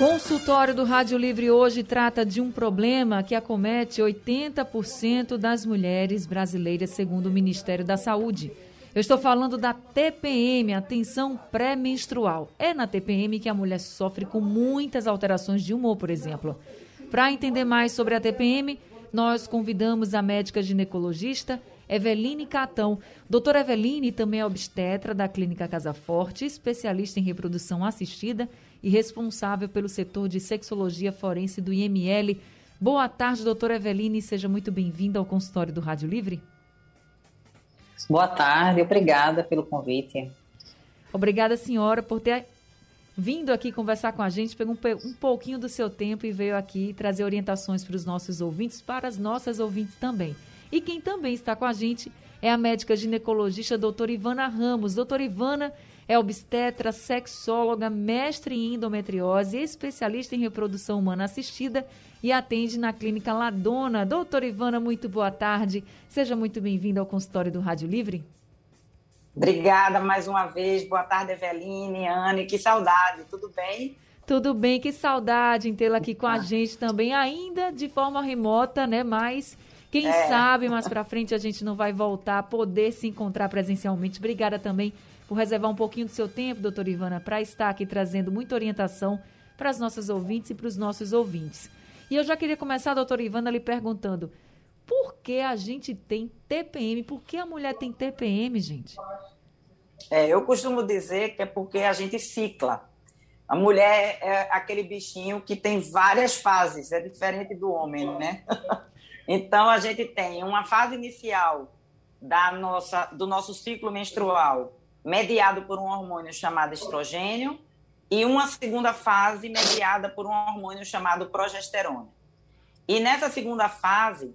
Consultório do Rádio Livre hoje trata de um problema que acomete 80% das mulheres brasileiras, segundo o Ministério da Saúde. Eu estou falando da TPM, atenção pré-menstrual. É na TPM que a mulher sofre com muitas alterações de humor, por exemplo. Para entender mais sobre a TPM, nós convidamos a médica ginecologista Eveline Catão. Doutora Eveline também é obstetra da Clínica Casa Forte, especialista em reprodução assistida e responsável pelo setor de sexologia forense do IML. Boa tarde, doutora Eveline, seja muito bem-vinda ao consultório do Rádio Livre. Boa tarde, obrigada pelo convite. Obrigada, senhora, por ter vindo aqui conversar com a gente, pegou um, pouquinho do seu tempo e veio aqui trazer orientações para os nossos ouvintes, para as nossas ouvintes também. E quem também está com a gente é a médica ginecologista doutora Ivana Ramos. Doutora Ivana é obstetra, sexóloga, mestre em endometriose, especialista em reprodução humana assistida e atende na clínica Ladona. Doutora Ivana, muito boa tarde. Seja muito bem-vinda ao consultório do Rádio Livre. Obrigada mais uma vez. Boa tarde, Eveline, Anne. Que saudade, tudo bem? Tudo bem, que saudade em tê-la aqui com a gente também, ainda de forma remota, né? Mas quem é. sabe mais para frente a gente não vai voltar a poder se encontrar presencialmente. Obrigada também por reservar um pouquinho do seu tempo, doutora Ivana, para estar aqui trazendo muita orientação para as nossas ouvintes e para os nossos ouvintes. E eu já queria começar, doutora Ivana, lhe perguntando por que a gente tem TPM? Por que a mulher tem TPM, gente? É, eu costumo dizer que é porque a gente cicla. A mulher é aquele bichinho que tem várias fases, é diferente do homem, né? Então a gente tem uma fase inicial da nossa, do nosso ciclo menstrual, mediado por um hormônio chamado estrogênio, e uma segunda fase mediada por um hormônio chamado progesterona. E nessa segunda fase,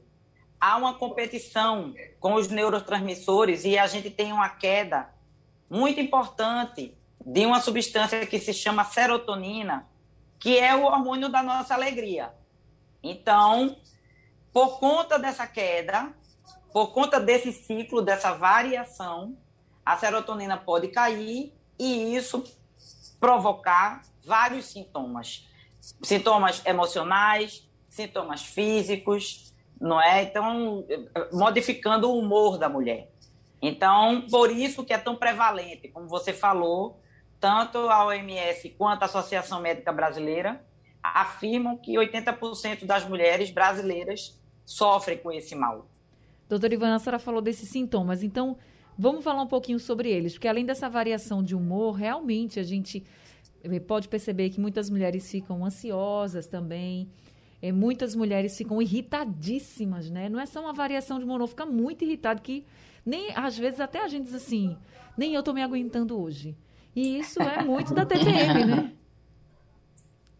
há uma competição com os neurotransmissores e a gente tem uma queda muito importante de uma substância que se chama serotonina, que é o hormônio da nossa alegria. Então, por conta dessa queda, por conta desse ciclo, dessa variação, a serotonina pode cair e isso provocar vários sintomas. Sintomas emocionais, sintomas físicos, não é? Então, modificando o humor da mulher. Então, por isso que é tão prevalente, como você falou, tanto a OMS quanto a Associação Médica Brasileira afirmam que 80% das mulheres brasileiras sofrem com esse mal. Doutora Ivana, a senhora falou desses sintomas, então Vamos falar um pouquinho sobre eles, porque além dessa variação de humor, realmente a gente eh, pode perceber que muitas mulheres ficam ansiosas também. É, muitas mulheres ficam irritadíssimas, né? Não é só uma variação de humor, fica muito irritado que nem às vezes até a gente diz assim, nem eu tô me aguentando hoje. E isso é muito da TPM, né?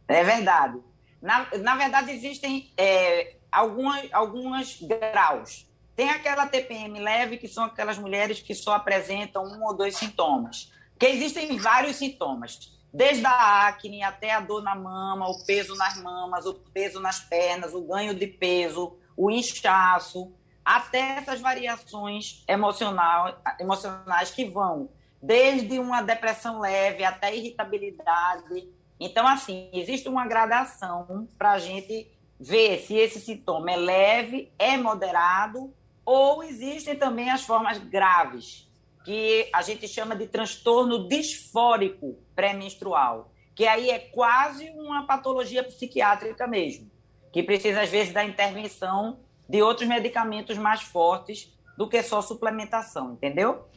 É verdade. Na, na verdade, existem é, algumas, algumas graus. Tem aquela TPM leve, que são aquelas mulheres que só apresentam um ou dois sintomas. Porque existem vários sintomas, desde a acne até a dor na mama, o peso nas mamas, o peso nas pernas, o ganho de peso, o inchaço, até essas variações emocional, emocionais que vão desde uma depressão leve até irritabilidade. Então, assim, existe uma gradação para a gente ver se esse sintoma é leve, é moderado ou existem também as formas graves, que a gente chama de transtorno disfórico pré-menstrual, que aí é quase uma patologia psiquiátrica mesmo, que precisa, às vezes, da intervenção de outros medicamentos mais fortes do que só suplementação, entendeu?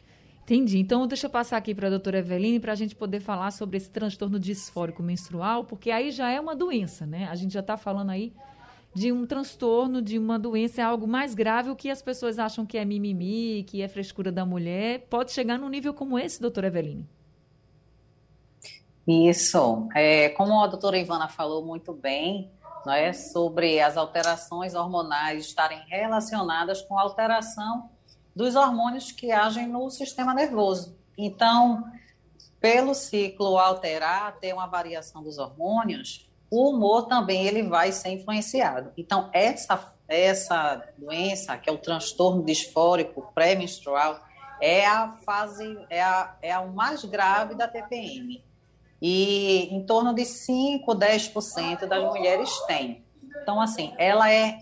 Entendi. Então, deixa eu passar aqui para a doutora Eveline para a gente poder falar sobre esse transtorno disfórico menstrual, porque aí já é uma doença, né? A gente já está falando aí de um transtorno, de uma doença, é algo mais grave, o que as pessoas acham que é mimimi, que é frescura da mulher, pode chegar num nível como esse, doutora Eveline? Isso. É, como a doutora Ivana falou muito bem, não é, sobre as alterações hormonais estarem relacionadas com alteração dos hormônios que agem no sistema nervoso. Então, pelo ciclo alterar, ter uma variação dos hormônios, o humor também ele vai ser influenciado. Então, essa, essa doença, que é o transtorno disfórico pré-menstrual, é a fase, é a, é a mais grave da TPM. E em torno de 5, 10% das mulheres têm. Então, assim, ela é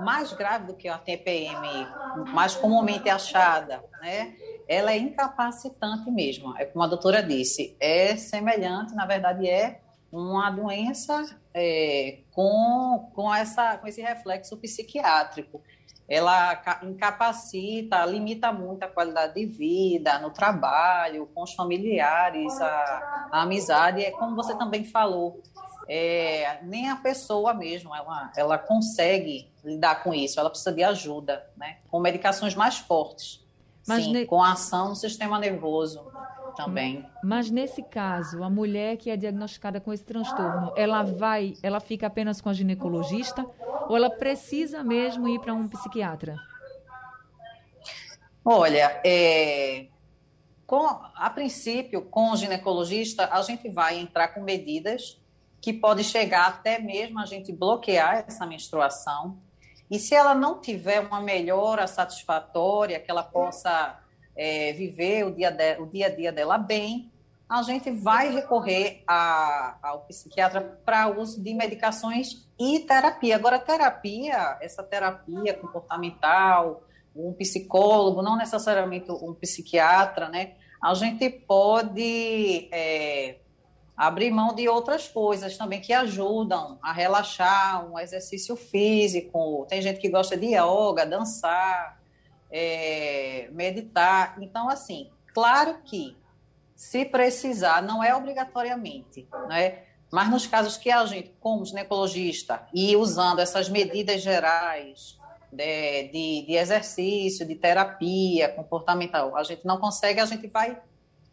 mais grave do que a TPM, mais comumente achada, né? Ela é incapacitante mesmo. É como a doutora disse, é semelhante, na verdade, é uma doença é, com, com, essa, com esse reflexo psiquiátrico. Ela incapacita, limita muito a qualidade de vida, no trabalho, com os familiares, a, a amizade. É como você também falou, é, nem a pessoa mesmo, ela, ela consegue lidar com isso, ela precisa de ajuda, né? com medicações mais fortes, Mas sim, ne... com ação no sistema nervoso também. Mas nesse caso, a mulher que é diagnosticada com esse transtorno, ela vai, ela fica apenas com a ginecologista ou ela precisa mesmo ir para um psiquiatra? Olha, é, com, a princípio, com o ginecologista, a gente vai entrar com medidas que podem chegar até mesmo a gente bloquear essa menstruação. E se ela não tiver uma melhora satisfatória, que ela possa é, viver o dia, de, o dia a dia dela bem, a gente vai recorrer a, ao psiquiatra para uso de medicações e terapia. Agora, terapia, essa terapia comportamental, um psicólogo, não necessariamente um psiquiatra, né? A gente pode é, abrir mão de outras coisas também que ajudam a relaxar, um exercício físico. Tem gente que gosta de yoga, dançar, é, meditar. Então, assim, claro que se precisar, não é obrigatoriamente, né? Mas nos casos que a gente, como ginecologista, e usando essas medidas gerais de, de, de, exercício, de terapia comportamental, a gente não consegue, a gente vai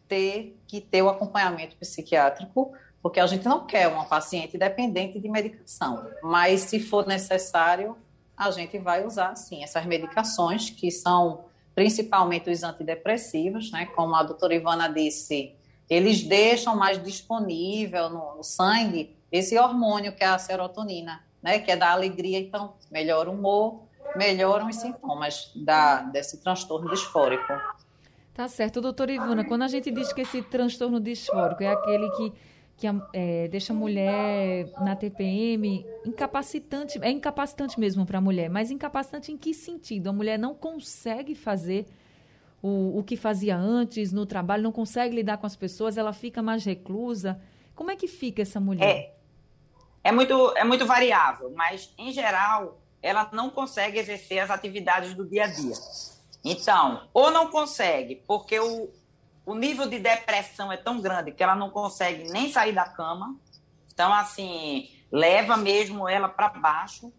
ter que ter o acompanhamento psiquiátrico, porque a gente não quer uma paciente dependente de medicação. Mas se for necessário, a gente vai usar, sim, essas medicações, que são principalmente os antidepressivos, né? Como a doutora Ivana disse, eles deixam mais disponível no, no sangue esse hormônio que é a serotonina, né? Que é da alegria, então melhora o humor, melhoram os sintomas da, desse transtorno disfórico. Tá certo. Doutora Ivana, quando a gente diz que esse transtorno disfórico é aquele que que é, deixa a mulher na TPM incapacitante, é incapacitante mesmo para a mulher, mas incapacitante em que sentido? A mulher não consegue fazer o, o que fazia antes no trabalho, não consegue lidar com as pessoas, ela fica mais reclusa. Como é que fica essa mulher? É, é, muito, é muito variável, mas em geral ela não consegue exercer as atividades do dia a dia. Então, ou não consegue porque o, o nível de depressão é tão grande que ela não consegue nem sair da cama. Então, assim, leva mesmo ela para baixo.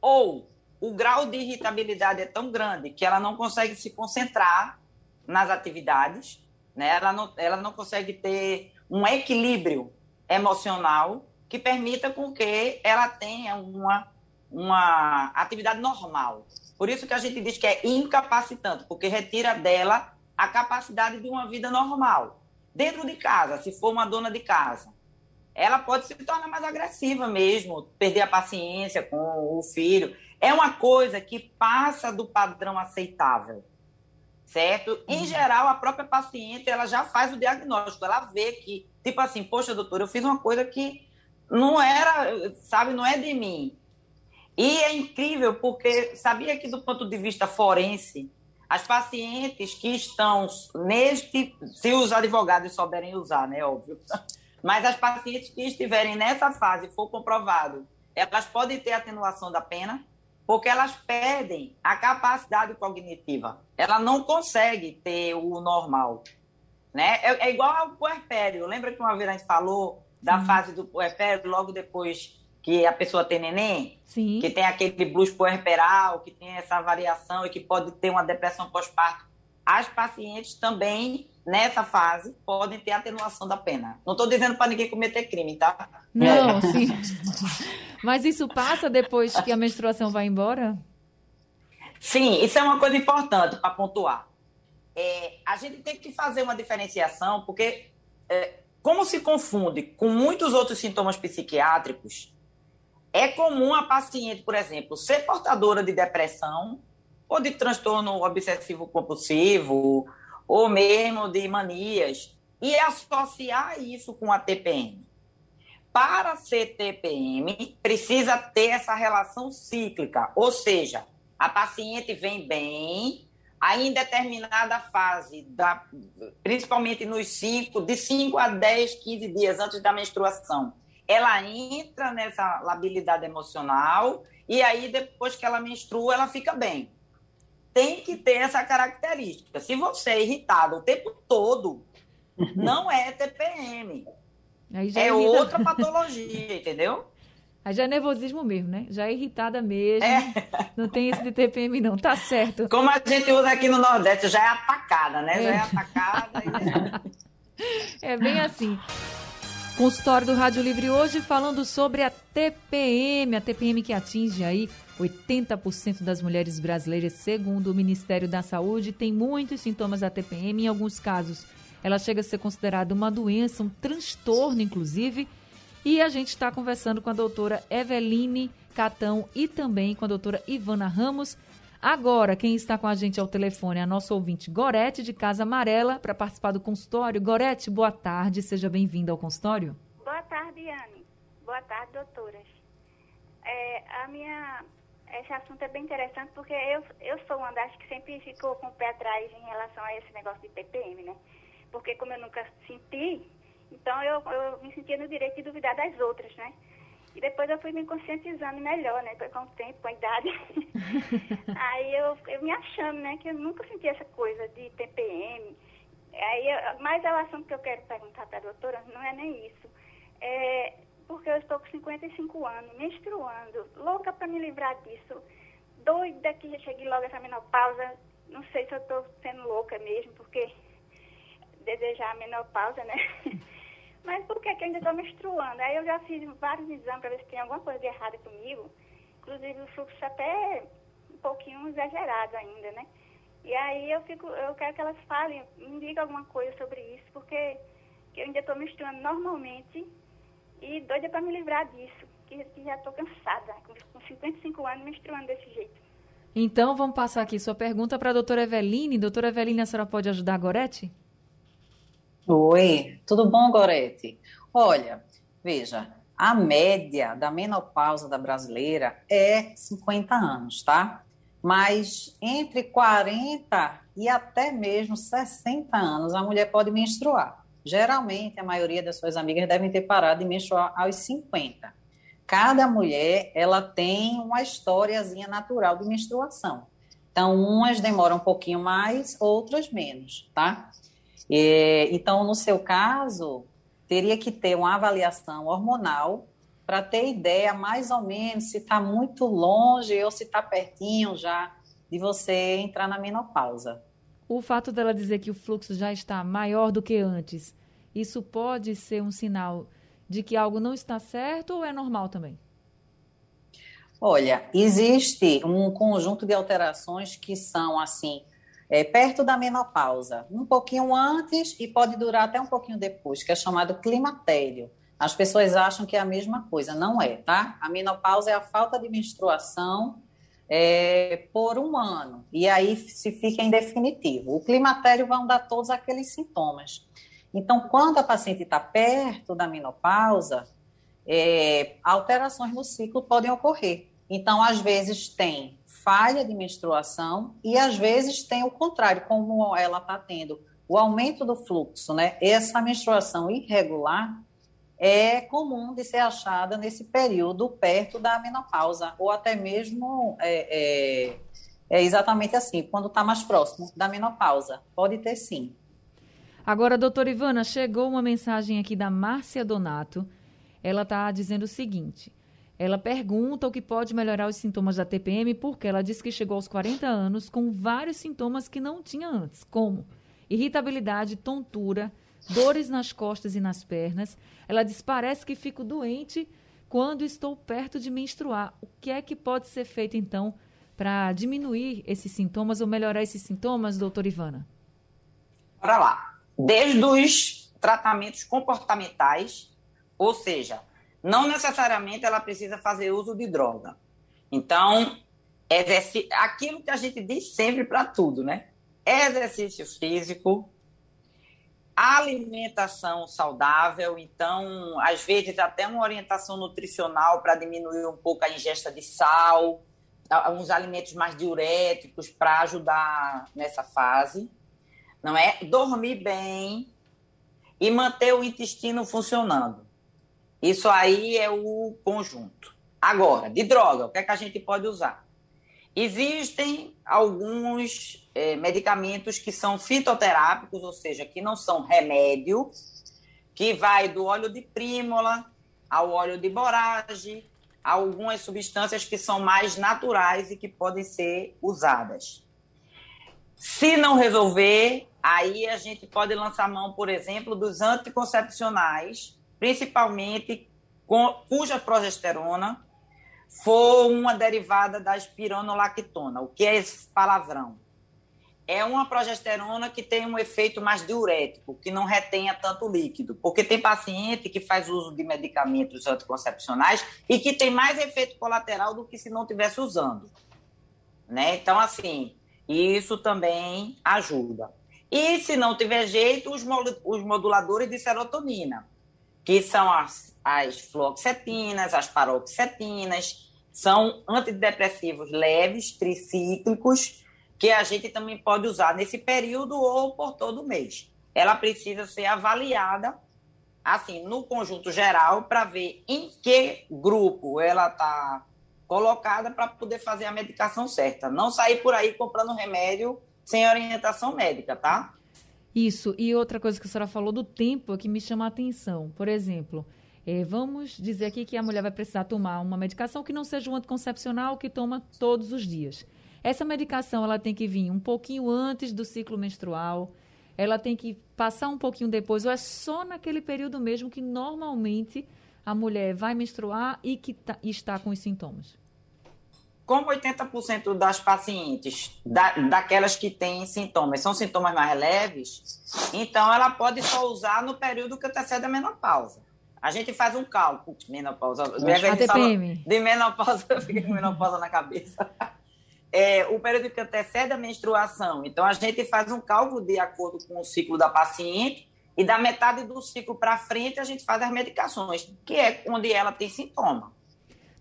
Ou o grau de irritabilidade é tão grande que ela não consegue se concentrar nas atividades, né? ela, não, ela não consegue ter um equilíbrio emocional que permita com que ela tenha uma, uma atividade normal. Por isso que a gente diz que é incapacitante, porque retira dela a capacidade de uma vida normal. Dentro de casa, se for uma dona de casa, ela pode se tornar mais agressiva mesmo, perder a paciência com o filho. É uma coisa que passa do padrão aceitável, certo? Em uhum. geral, a própria paciente ela já faz o diagnóstico, ela vê que, tipo assim, poxa, doutora, eu fiz uma coisa que não era, sabe, não é de mim. E é incrível porque sabia que do ponto de vista forense, as pacientes que estão neste, se os advogados souberem usar, né, óbvio, mas as pacientes que estiverem nessa fase, for comprovado, elas podem ter atenuação da pena, porque elas perdem a capacidade cognitiva. Ela não consegue ter o normal. Né? É, é igual ao puerpério. Lembra que uma vez a gente falou da hum. fase do puerpério, logo depois que a pessoa tem neném, Sim. que tem aquele blues puerperal, que tem essa variação e que pode ter uma depressão pós-parto, as pacientes também, nessa fase, podem ter atenuação da pena. Não estou dizendo para ninguém cometer crime, tá? Não, sim. Mas isso passa depois que a menstruação vai embora? Sim, isso é uma coisa importante para pontuar. É, a gente tem que fazer uma diferenciação, porque é, como se confunde com muitos outros sintomas psiquiátricos, é comum a paciente, por exemplo, ser portadora de depressão ou de transtorno obsessivo compulsivo ou mesmo de manias e associar isso com a TPM. Para ser TPM, precisa ter essa relação cíclica, ou seja, a paciente vem bem, aí em determinada fase, da, principalmente nos 5, de 5 a 10, 15 dias antes da menstruação, ela entra nessa labilidade emocional e aí depois que ela menstrua, ela fica bem. Tem que ter essa característica. Se você é irritado o tempo todo, não é TPM. é outra patologia, entendeu? Aí já é nervosismo mesmo, né? Já é irritada mesmo. É. Não tem esse de TPM, não. Tá certo. Como a gente usa aqui no Nordeste, já é atacada, né? É. Já é atacada. E... é bem assim. Consultório do Rádio Livre hoje falando sobre a TPM, a TPM que atinge aí 80% das mulheres brasileiras, segundo o Ministério da Saúde, tem muitos sintomas da TPM. Em alguns casos, ela chega a ser considerada uma doença, um transtorno, inclusive e a gente está conversando com a doutora Eveline Catão e também com a doutora Ivana Ramos. Agora, quem está com a gente ao telefone é a nossa ouvinte Gorete, de Casa Amarela, para participar do consultório. Gorete, boa tarde, seja bem-vinda ao consultório. Boa tarde, Anne. Boa tarde, doutoras. É, a minha, esse assunto é bem interessante porque eu, eu sou uma das que sempre ficou com o pé atrás em relação a esse negócio de TPM, né? Porque como eu nunca senti, então eu, eu me sentia no direito de duvidar das outras, né? E depois eu fui me conscientizando melhor, né? Com o tempo, com a idade. Aí eu, eu me achando, né? Que eu nunca senti essa coisa de TPM. Aí, mas é o assunto que eu quero perguntar para a doutora, não é nem isso. É porque eu estou com 55 anos, menstruando, louca para me livrar disso. Doida que já cheguei logo essa menopausa. Não sei se eu estou sendo louca mesmo, porque desejar a menopausa, né? Mas por que, que ainda estou menstruando? Aí eu já fiz vários exames para ver se tem alguma coisa de errada comigo. Inclusive o fluxo até um pouquinho exagerado ainda, né? E aí eu fico, eu quero que elas falem, me digam alguma coisa sobre isso, porque eu ainda estou menstruando normalmente e doida para me livrar disso, que, que já estou cansada, com 55 anos menstruando desse jeito. Então, vamos passar aqui sua pergunta para a doutora Eveline. Doutora Eveline, a senhora pode ajudar a Gorete? Oi, tudo bom, Gorete? Olha, veja, a média da menopausa da brasileira é 50 anos, tá? Mas entre 40 e até mesmo 60 anos a mulher pode menstruar. Geralmente, a maioria das suas amigas devem ter parado de menstruar aos 50. Cada mulher, ela tem uma historiazinha natural de menstruação. Então, umas demoram um pouquinho mais, outras menos, tá? É, então, no seu caso, teria que ter uma avaliação hormonal para ter ideia mais ou menos se está muito longe ou se está pertinho já de você entrar na menopausa. O fato dela dizer que o fluxo já está maior do que antes, isso pode ser um sinal de que algo não está certo ou é normal também? Olha, existe um conjunto de alterações que são assim é, perto da menopausa, um pouquinho antes e pode durar até um pouquinho depois, que é chamado climatério. As pessoas acham que é a mesma coisa, não é, tá? A menopausa é a falta de menstruação é, por um ano, e aí se fica em definitivo. O climatério vão dar todos aqueles sintomas. Então, quando a paciente está perto da menopausa, é, alterações no ciclo podem ocorrer. Então, às vezes tem falha de menstruação e às vezes tem o contrário, como ela está tendo o aumento do fluxo, né? Essa menstruação irregular é comum de ser achada nesse período perto da menopausa ou até mesmo é, é, é exatamente assim, quando está mais próximo da menopausa. Pode ter sim. Agora, doutora Ivana, chegou uma mensagem aqui da Márcia Donato. Ela está dizendo o seguinte: ela pergunta o que pode melhorar os sintomas da TPM, porque ela diz que chegou aos 40 anos com vários sintomas que não tinha antes, como irritabilidade, tontura, dores nas costas e nas pernas. Ela diz: parece que fico doente quando estou perto de menstruar. O que é que pode ser feito então para diminuir esses sintomas ou melhorar esses sintomas, doutora Ivana? Bora lá. Desde os tratamentos comportamentais, ou seja, não necessariamente ela precisa fazer uso de droga. Então, aquilo que a gente diz sempre para tudo, né? Exercício físico, alimentação saudável, então, às vezes, até uma orientação nutricional para diminuir um pouco a ingesta de sal, alguns alimentos mais diuréticos para ajudar nessa fase, não é? Dormir bem e manter o intestino funcionando. Isso aí é o conjunto. Agora, de droga, o que é que a gente pode usar? Existem alguns é, medicamentos que são fitoterápicos, ou seja, que não são remédio, que vai do óleo de prímola ao óleo de borage, algumas substâncias que são mais naturais e que podem ser usadas. Se não resolver, aí a gente pode lançar mão, por exemplo, dos anticoncepcionais, principalmente com, cuja progesterona for uma derivada da espironolactona. O que é esse palavrão? É uma progesterona que tem um efeito mais diurético, que não retenha tanto líquido. Porque tem paciente que faz uso de medicamentos anticoncepcionais e que tem mais efeito colateral do que se não tivesse usando. Né? Então, assim, isso também ajuda. E se não tiver jeito, os moduladores de serotonina, que são as, as fluoxetinas, as paroxetinas, são antidepressivos leves, tricíclicos, que a gente também pode usar nesse período ou por todo mês. Ela precisa ser avaliada, assim, no conjunto geral, para ver em que grupo ela está colocada para poder fazer a medicação certa. Não sair por aí comprando remédio sem orientação médica, tá? Isso. E outra coisa que a senhora falou do tempo que me chama a atenção. Por exemplo, é, vamos dizer aqui que a mulher vai precisar tomar uma medicação que não seja um anticoncepcional que toma todos os dias. Essa medicação ela tem que vir um pouquinho antes do ciclo menstrual, ela tem que passar um pouquinho depois, ou é só naquele período mesmo que normalmente a mulher vai menstruar e que tá, está com os sintomas? Como 80% das pacientes, da, daquelas que têm sintomas, são sintomas mais leves, então ela pode só usar no período que antecede a menopausa. A gente faz um cálculo. Menopausa. De menopausa, eu fiquei com menopausa na cabeça é, o período que antecede a menstruação. Então, a gente faz um cálculo de acordo com o ciclo da paciente e da metade do ciclo para frente a gente faz as medicações, que é onde ela tem sintoma.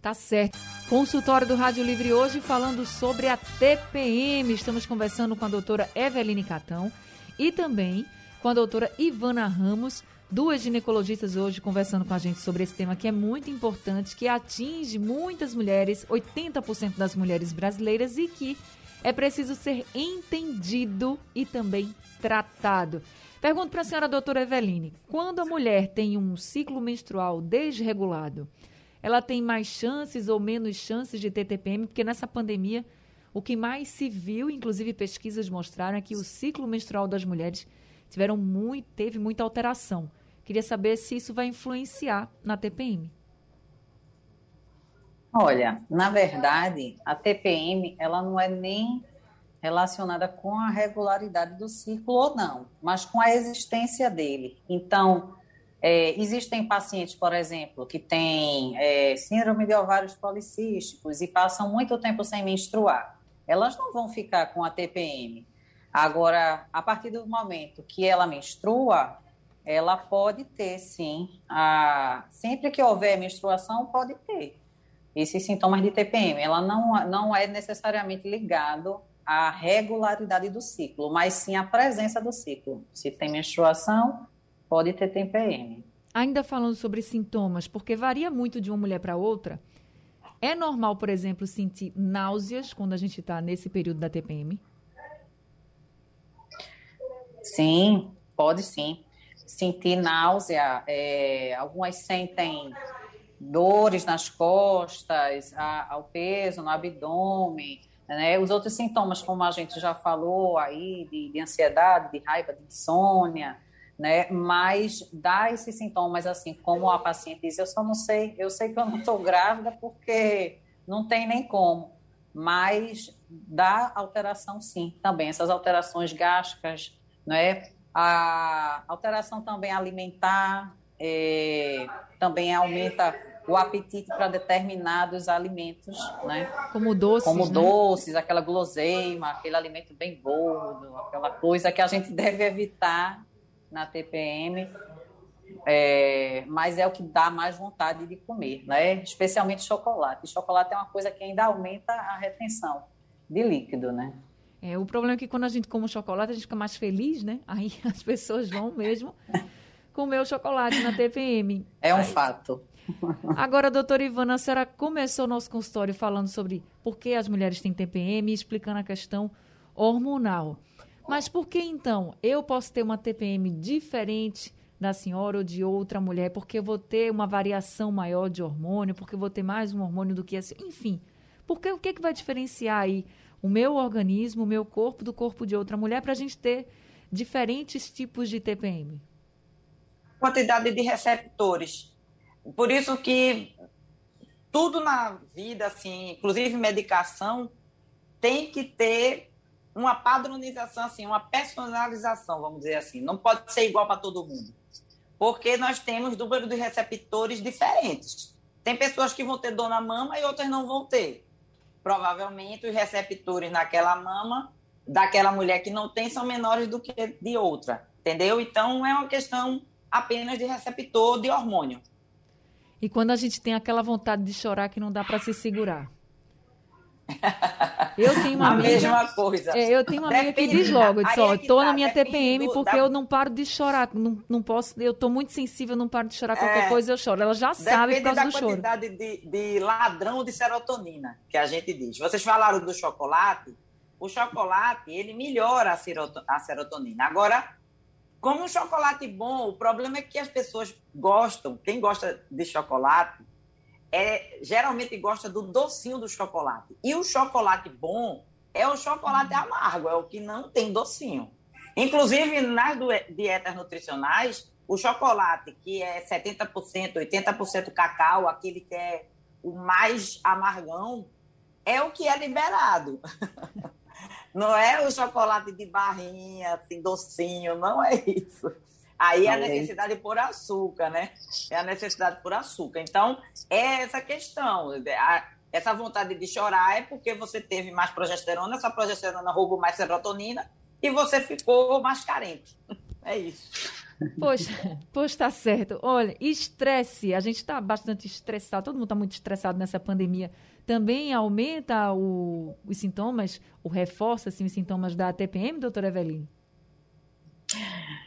Tá certo. Consultório do Rádio Livre hoje falando sobre a TPM. Estamos conversando com a doutora Eveline Catão e também com a doutora Ivana Ramos, duas ginecologistas hoje conversando com a gente sobre esse tema que é muito importante, que atinge muitas mulheres, 80% das mulheres brasileiras e que é preciso ser entendido e também tratado. Pergunto para a senhora doutora Eveline, quando a mulher tem um ciclo menstrual desregulado, ela tem mais chances ou menos chances de ter TPM? Porque nessa pandemia, o que mais se viu, inclusive pesquisas mostraram, é que o ciclo menstrual das mulheres tiveram muito, teve muita alteração. Queria saber se isso vai influenciar na TPM. Olha, na verdade, a TPM ela não é nem relacionada com a regularidade do ciclo ou não, mas com a existência dele. Então, é, existem pacientes, por exemplo, que têm é, síndrome de ovários policísticos e passam muito tempo sem menstruar. Elas não vão ficar com a TPM. Agora, a partir do momento que ela menstrua, ela pode ter, sim. A, sempre que houver menstruação, pode ter esses sintomas de TPM. Ela não, não é necessariamente ligado à regularidade do ciclo, mas sim à presença do ciclo. Se tem menstruação, pode ter TPM. Ainda falando sobre sintomas, porque varia muito de uma mulher para outra, é normal, por exemplo, sentir náuseas quando a gente está nesse período da TPM? Sim, pode sim sentir náusea, é, algumas sentem dores nas costas, a, ao peso, no abdômen, né? Os outros sintomas, como a gente já falou aí, de, de ansiedade, de raiva, de insônia, né? Mas dá esses sintomas assim, como a paciente diz, eu só não sei, eu sei que eu não estou grávida porque não tem nem como. mas dá alteração sim, também essas alterações gástricas, é A alteração também alimentar, é, também aumenta o apetite para determinados alimentos, né? Como doces, Como né? doces, aquela guloseima, aquele alimento bem gordo, aquela coisa que a gente deve evitar na TPM, é, mas é o que dá mais vontade de comer, né? Especialmente chocolate. chocolate é uma coisa que ainda aumenta a retenção de líquido, né? É, o problema é que quando a gente come o chocolate, a gente fica mais feliz, né? Aí as pessoas vão mesmo comer o chocolate na TPM. É um Aí, fato. Agora, doutora Ivana, a senhora começou o nosso consultório falando sobre por que as mulheres têm TPM e explicando a questão hormonal. Mas por que então eu posso ter uma TPM diferente da senhora ou de outra mulher? Porque eu vou ter uma variação maior de hormônio, porque eu vou ter mais um hormônio do que esse. Enfim, porque o que, que vai diferenciar aí o meu organismo, o meu corpo do corpo de outra mulher para a gente ter diferentes tipos de TPM? Quantidade de receptores por isso que tudo na vida, assim, inclusive medicação, tem que ter uma padronização, assim, uma personalização, vamos dizer assim. Não pode ser igual para todo mundo. Porque nós temos número de receptores diferentes. Tem pessoas que vão ter dor na mama e outras não vão ter. Provavelmente os receptores naquela mama daquela mulher que não tem são menores do que de outra, entendeu? Então é uma questão apenas de receptor de hormônio. E quando a gente tem aquela vontade de chorar que não dá para se segurar. Eu tenho uma a amiga, mesma coisa. É, eu tenho uma amiga que diz logo, eu disse, ó, tô tá, na minha TPM do, porque da... eu não paro de chorar, não, não posso, eu tô muito sensível, não paro de chorar qualquer é, coisa eu choro. Ela já sabe por causa do choro. Depende da quantidade de, de ladrão de serotonina que a gente diz. Vocês falaram do chocolate, o chocolate, ele melhora a serotonina. Agora, como um chocolate bom, o problema é que as pessoas gostam, quem gosta de chocolate, é, geralmente gosta do docinho do chocolate. E o chocolate bom é o chocolate amargo, é o que não tem docinho. Inclusive, nas dietas nutricionais, o chocolate que é 70%, 80% cacau, aquele que é o mais amargão, é o que é liberado. Não é o chocolate de barrinha, assim, docinho, não é isso. Aí é a necessidade por açúcar, né? É a necessidade por açúcar. Então, é essa questão. Essa vontade de chorar é porque você teve mais progesterona, essa progesterona roubou mais serotonina e você ficou mais carente. É isso. Poxa, poxa, tá certo. Olha, estresse. A gente está bastante estressado, todo mundo está muito estressado nessa pandemia também aumenta o, os sintomas, ou reforça assim, os sintomas da TPM, doutora Eveline?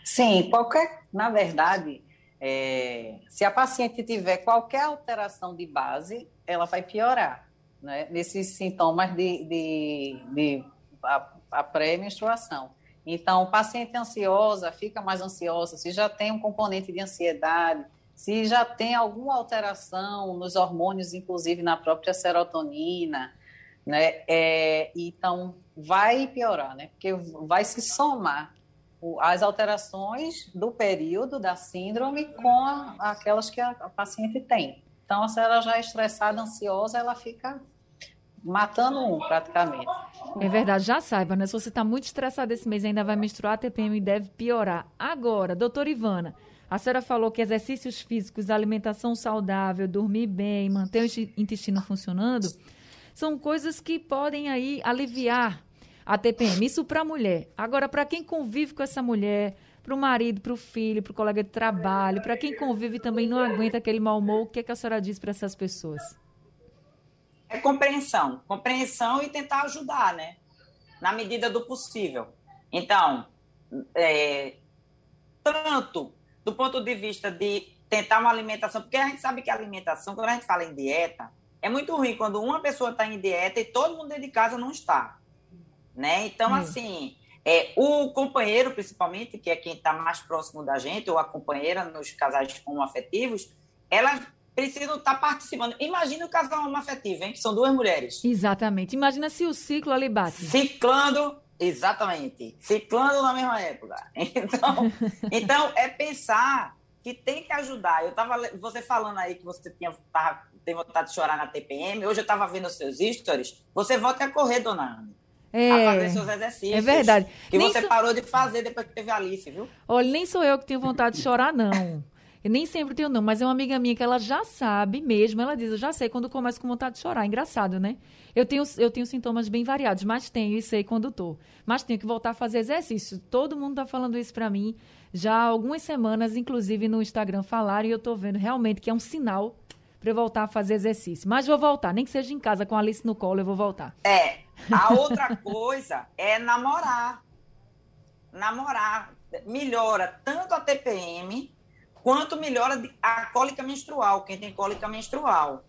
Sim, qualquer, na verdade, é, se a paciente tiver qualquer alteração de base, ela vai piorar, né, nesses sintomas de, de, de a, a pré-menstruação. Então, paciente ansiosa fica mais ansiosa, se já tem um componente de ansiedade, se já tem alguma alteração nos hormônios, inclusive na própria serotonina, né? É, então vai piorar, né? Porque vai se somar as alterações do período da síndrome com a, aquelas que a, a paciente tem. Então, se ela já é estressada, ansiosa, ela fica matando um praticamente. É verdade, já saiba, né? Se você está muito estressado esse mês ainda vai menstruar, a TPM deve piorar. Agora, doutora Ivana, a senhora falou que exercícios físicos, alimentação saudável, dormir bem, manter o intestino funcionando, são coisas que podem aí aliviar a TPM. Isso para a mulher. Agora, para quem convive com essa mulher, para o marido, para o filho, para o colega de trabalho, para quem convive também não aguenta aquele mau humor, o que, é que a senhora diz para essas pessoas? É compreensão. Compreensão e tentar ajudar, né? Na medida do possível. Então, é, tanto do ponto de vista de tentar uma alimentação, porque a gente sabe que a alimentação, quando a gente fala em dieta, é muito ruim quando uma pessoa está em dieta e todo mundo dentro de casa não está. Né? Então, hum. assim, é, o companheiro, principalmente, que é quem está mais próximo da gente, ou a companheira nos casais homoafetivos, elas precisam estar tá participando. Imagina o casal homoafetivo, hein? Que são duas mulheres. Exatamente. Imagina se o ciclo ali bate. Ciclando Exatamente. Ciclando na mesma época. Então, então é pensar que tem que ajudar. Eu tava você falando aí que você tinha tava, tem vontade de chorar na TPM. Hoje eu estava vendo os seus stories. Você volta a correr, dona Ana. É, a fazer seus exercícios. É verdade. Que nem você so... parou de fazer depois que teve a Alice, viu? Olha, nem sou eu que tenho vontade de chorar, não. Eu nem sempre tenho, não, mas é uma amiga minha que ela já sabe mesmo, ela diz, eu já sei quando começo com vontade de chorar. Engraçado, né? Eu tenho, eu tenho sintomas bem variados, mas tenho e sei quando tô. Mas tenho que voltar a fazer exercício. Todo mundo tá falando isso para mim. Já há algumas semanas, inclusive no Instagram, falaram e eu tô vendo realmente que é um sinal para eu voltar a fazer exercício. Mas vou voltar, nem que seja em casa com a Alice no colo, eu vou voltar. É. A outra coisa é namorar. Namorar melhora tanto a TPM quanto melhora a cólica menstrual, quem tem cólica menstrual.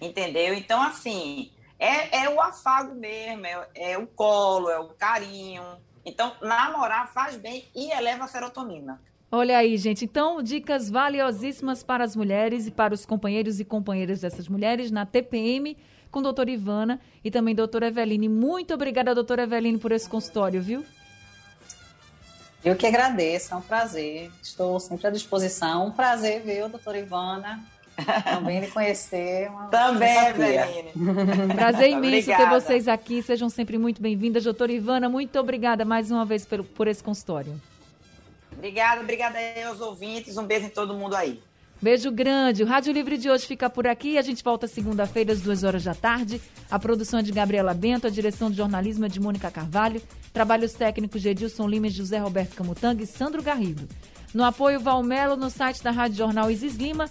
Entendeu? Então, assim, é, é o afago mesmo, é, é o colo, é o carinho. Então, namorar faz bem e eleva a serotonina. Olha aí, gente. Então, dicas valiosíssimas para as mulheres e para os companheiros e companheiras dessas mulheres na TPM com a doutora Ivana e também doutora Eveline. Muito obrigada, doutora Eveline, por esse consultório, viu? Eu que agradeço, é um prazer. Estou sempre à disposição. Um prazer ver o doutor Ivana. Também lhe conhecer. Também, Eveline. Prazer imenso ter vocês aqui. Sejam sempre muito bem-vindas. Doutora Ivana, muito obrigada mais uma vez por, por esse consultório. Obrigada, obrigada aí aos ouvintes. Um beijo em todo mundo aí. Beijo grande. O Rádio Livre de hoje fica por aqui. A gente volta segunda-feira às duas horas da tarde. A produção é de Gabriela Bento, a direção de jornalismo é de Mônica Carvalho, trabalhos técnicos de Edilson Lima, José Roberto Camutanga e Sandro Garrido. No apoio Valmelo, no site da Rádio Jornal Isis Lima.